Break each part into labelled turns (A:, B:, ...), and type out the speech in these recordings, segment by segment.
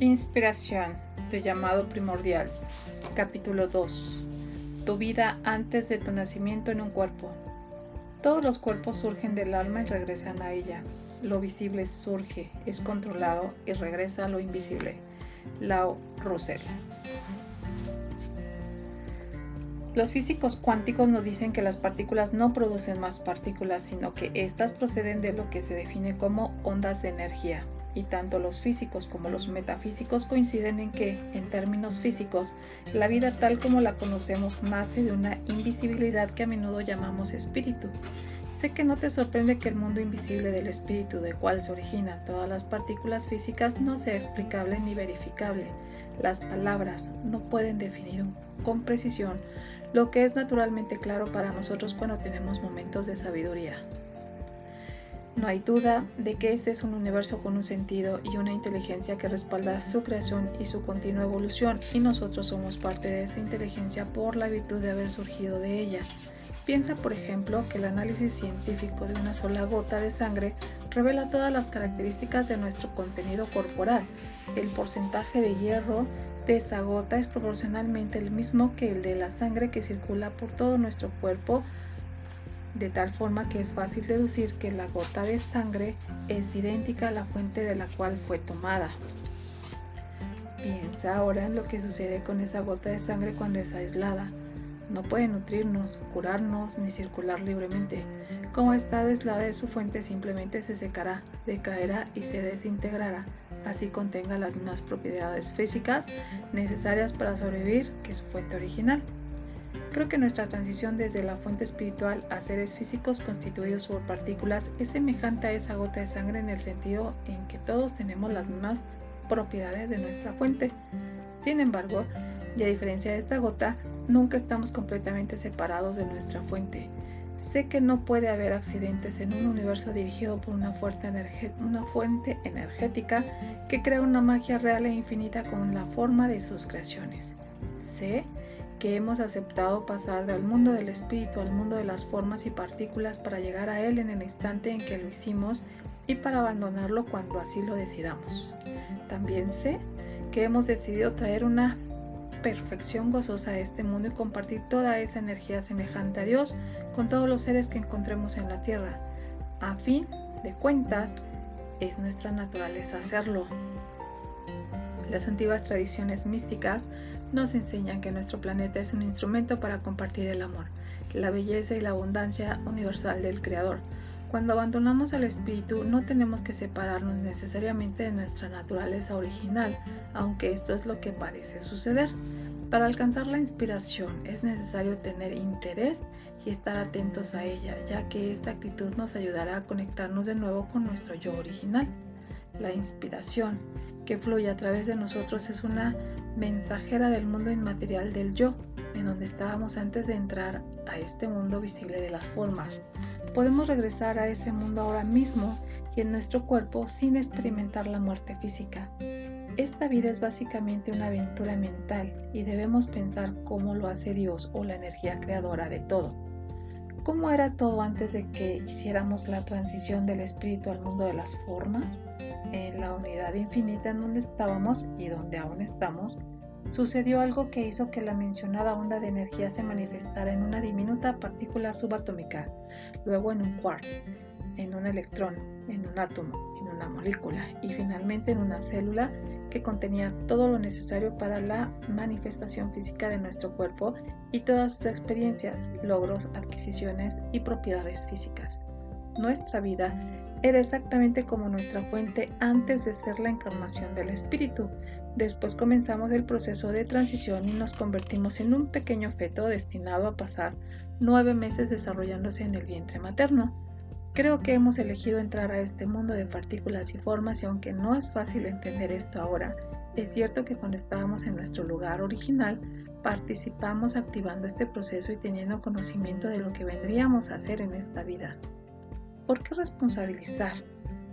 A: Inspiración, tu llamado primordial. Capítulo 2. Tu vida antes de tu nacimiento en un cuerpo. Todos los cuerpos surgen del alma y regresan a ella. Lo visible surge, es controlado y regresa a lo invisible. Lao Russell. Los físicos cuánticos nos dicen que las partículas no producen más partículas, sino que éstas proceden de lo que se define como ondas de energía y tanto los físicos como los metafísicos coinciden en que, en términos físicos, la vida tal como la conocemos nace de una invisibilidad que a menudo llamamos espíritu. Sé que no te sorprende que el mundo invisible del espíritu de cual se originan todas las partículas físicas no sea explicable ni verificable. Las palabras no pueden definir con precisión lo que es naturalmente claro para nosotros cuando tenemos momentos de sabiduría. No hay duda de que este es un universo con un sentido y una inteligencia que respalda su creación y su continua evolución y nosotros somos parte de esta inteligencia por la virtud de haber surgido de ella. Piensa, por ejemplo, que el análisis científico de una sola gota de sangre revela todas las características de nuestro contenido corporal. El porcentaje de hierro de esta gota es proporcionalmente el mismo que el de la sangre que circula por todo nuestro cuerpo de tal forma que es fácil deducir que la gota de sangre es idéntica a la fuente de la cual fue tomada. Piensa ahora en lo que sucede con esa gota de sangre cuando es aislada. No puede nutrirnos, curarnos ni circular libremente. Como está aislada de su fuente simplemente se secará, decaerá y se desintegrará, así contenga las mismas propiedades físicas necesarias para sobrevivir que su fuente original. Creo que nuestra transición desde la fuente espiritual a seres físicos constituidos por partículas es semejante a esa gota de sangre en el sentido en que todos tenemos las mismas propiedades de nuestra fuente. Sin embargo, y a diferencia de esta gota, nunca estamos completamente separados de nuestra fuente. Sé que no puede haber accidentes en un universo dirigido por una una fuente energética que crea una magia real e infinita con la forma de sus creaciones. Sé que hemos aceptado pasar del mundo del espíritu al mundo de las formas y partículas para llegar a él en el instante en que lo hicimos y para abandonarlo cuando así lo decidamos. También sé que hemos decidido traer una perfección gozosa a este mundo y compartir toda esa energía semejante a Dios con todos los seres que encontremos en la tierra. A fin de cuentas, es nuestra naturaleza hacerlo. Las antiguas tradiciones místicas nos enseñan que nuestro planeta es un instrumento para compartir el amor, la belleza y la abundancia universal del Creador. Cuando abandonamos al espíritu no tenemos que separarnos necesariamente de nuestra naturaleza original, aunque esto es lo que parece suceder. Para alcanzar la inspiración es necesario tener interés y estar atentos a ella, ya que esta actitud nos ayudará a conectarnos de nuevo con nuestro yo original. La inspiración que fluye a través de nosotros es una mensajera del mundo inmaterial del yo, en donde estábamos antes de entrar a este mundo visible de las formas. Podemos regresar a ese mundo ahora mismo y en nuestro cuerpo sin experimentar la muerte física. Esta vida es básicamente una aventura mental y debemos pensar cómo lo hace Dios o la energía creadora de todo. ¿Cómo era todo antes de que hiciéramos la transición del espíritu al mundo de las formas? en la unidad infinita en donde estábamos y donde aún estamos, sucedió algo que hizo que la mencionada onda de energía se manifestara en una diminuta partícula subatómica, luego en un quark, en un electrón, en un átomo, una molécula y finalmente en una célula que contenía todo lo necesario para la manifestación física de nuestro cuerpo y todas sus experiencias, logros, adquisiciones y propiedades físicas. Nuestra vida era exactamente como nuestra fuente antes de ser la encarnación del Espíritu. Después comenzamos el proceso de transición y nos convertimos en un pequeño feto destinado a pasar nueve meses desarrollándose en el vientre materno. Creo que hemos elegido entrar a este mundo de partículas y formas y aunque no es fácil entender esto ahora, es cierto que cuando estábamos en nuestro lugar original, participamos activando este proceso y teniendo conocimiento de lo que vendríamos a hacer en esta vida. ¿Por qué responsabilizar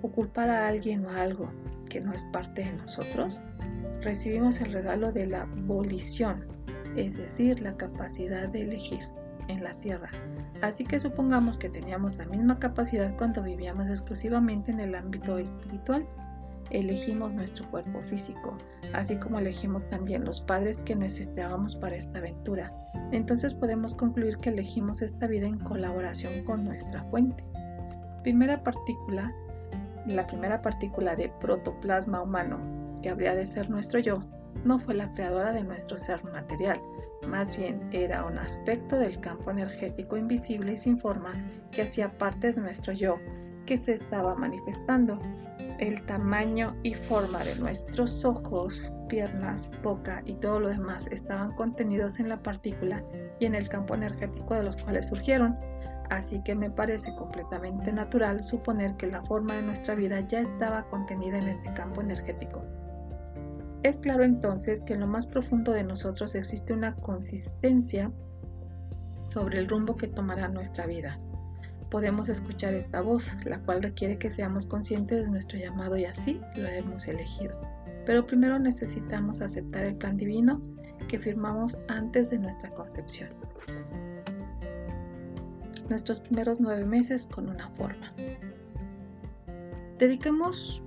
A: o culpar a alguien o a algo que no es parte de nosotros? Recibimos el regalo de la volición, es decir, la capacidad de elegir en la tierra. Así que supongamos que teníamos la misma capacidad cuando vivíamos exclusivamente en el ámbito espiritual. elegimos nuestro cuerpo físico, así como elegimos también los padres que necesitábamos para esta aventura. Entonces podemos concluir que elegimos esta vida en colaboración con nuestra fuente. Primera partícula, la primera partícula de protoplasma humano, que habría de ser nuestro yo, no fue la creadora de nuestro ser material, más bien era un aspecto del campo energético invisible y sin forma que hacía parte de nuestro yo, que se estaba manifestando. El tamaño y forma de nuestros ojos, piernas, boca y todo lo demás estaban contenidos en la partícula y en el campo energético de los cuales surgieron. Así que me parece completamente natural suponer que la forma de nuestra vida ya estaba contenida en este campo energético. Es claro entonces que en lo más profundo de nosotros existe una consistencia sobre el rumbo que tomará nuestra vida. Podemos escuchar esta voz, la cual requiere que seamos conscientes de nuestro llamado y así lo hemos elegido. Pero primero necesitamos aceptar el plan divino que firmamos antes de nuestra concepción. Nuestros primeros nueve meses con una forma. Dedicamos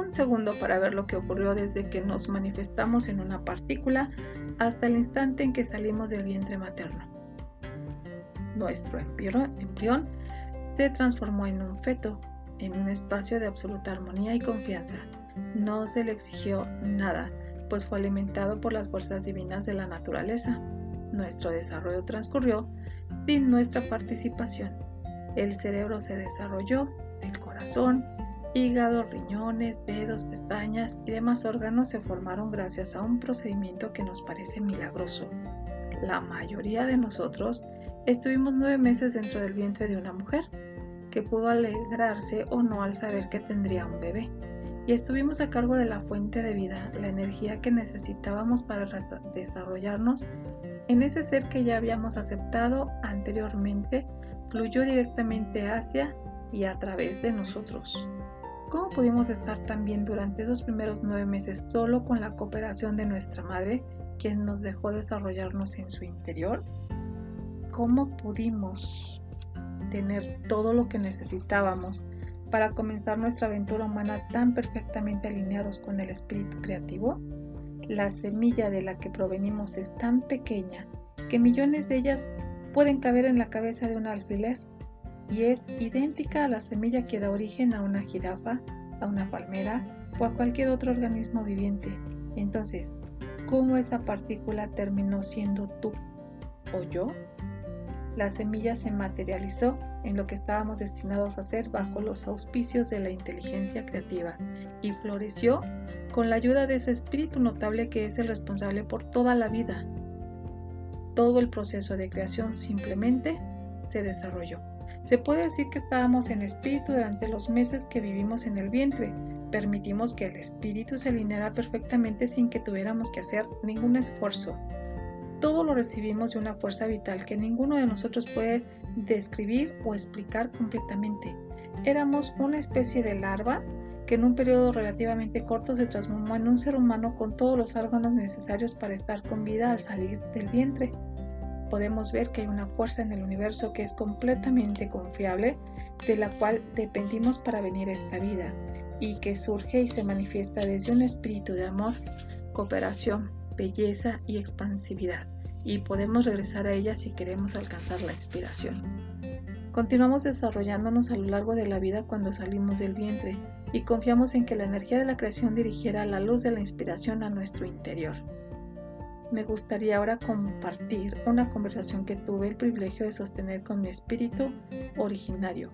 A: un segundo para ver lo que ocurrió desde que nos manifestamos en una partícula hasta el instante en que salimos del vientre materno. Nuestro embrión se transformó en un feto, en un espacio de absoluta armonía y confianza. No se le exigió nada, pues fue alimentado por las fuerzas divinas de la naturaleza. Nuestro desarrollo transcurrió sin nuestra participación. El cerebro se desarrolló, el corazón, Hígado, riñones, dedos, pestañas y demás órganos se formaron gracias a un procedimiento que nos parece milagroso. La mayoría de nosotros estuvimos nueve meses dentro del vientre de una mujer, que pudo alegrarse o no al saber que tendría un bebé, y estuvimos a cargo de la fuente de vida, la energía que necesitábamos para desarrollarnos en ese ser que ya habíamos aceptado anteriormente, fluyó directamente hacia y a través de nosotros. ¿Cómo pudimos estar tan bien durante esos primeros nueve meses solo con la cooperación de nuestra madre, quien nos dejó desarrollarnos en su interior? ¿Cómo pudimos tener todo lo que necesitábamos para comenzar nuestra aventura humana tan perfectamente alineados con el espíritu creativo? La semilla de la que provenimos es tan pequeña que millones de ellas pueden caber en la cabeza de un alfiler y es idéntica a la semilla que da origen a una jirafa, a una palmera o a cualquier otro organismo viviente. Entonces, ¿cómo esa partícula terminó siendo tú o yo? La semilla se materializó en lo que estábamos destinados a hacer bajo los auspicios de la inteligencia creativa y floreció con la ayuda de ese espíritu notable que es el responsable por toda la vida. Todo el proceso de creación simplemente se desarrolló. Se puede decir que estábamos en espíritu durante los meses que vivimos en el vientre. Permitimos que el espíritu se alineara perfectamente sin que tuviéramos que hacer ningún esfuerzo. Todo lo recibimos de una fuerza vital que ninguno de nosotros puede describir o explicar completamente. Éramos una especie de larva que en un periodo relativamente corto se transformó en un ser humano con todos los órganos necesarios para estar con vida al salir del vientre podemos ver que hay una fuerza en el universo que es completamente confiable, de la cual dependimos para venir a esta vida y que surge y se manifiesta desde un espíritu de amor, cooperación, belleza y expansividad, y podemos regresar a ella si queremos alcanzar la inspiración. Continuamos desarrollándonos a lo largo de la vida cuando salimos del vientre y confiamos en que la energía de la creación dirigiera la luz de la inspiración a nuestro interior me gustaría ahora compartir una conversación que tuve el privilegio de sostener con mi espíritu originario.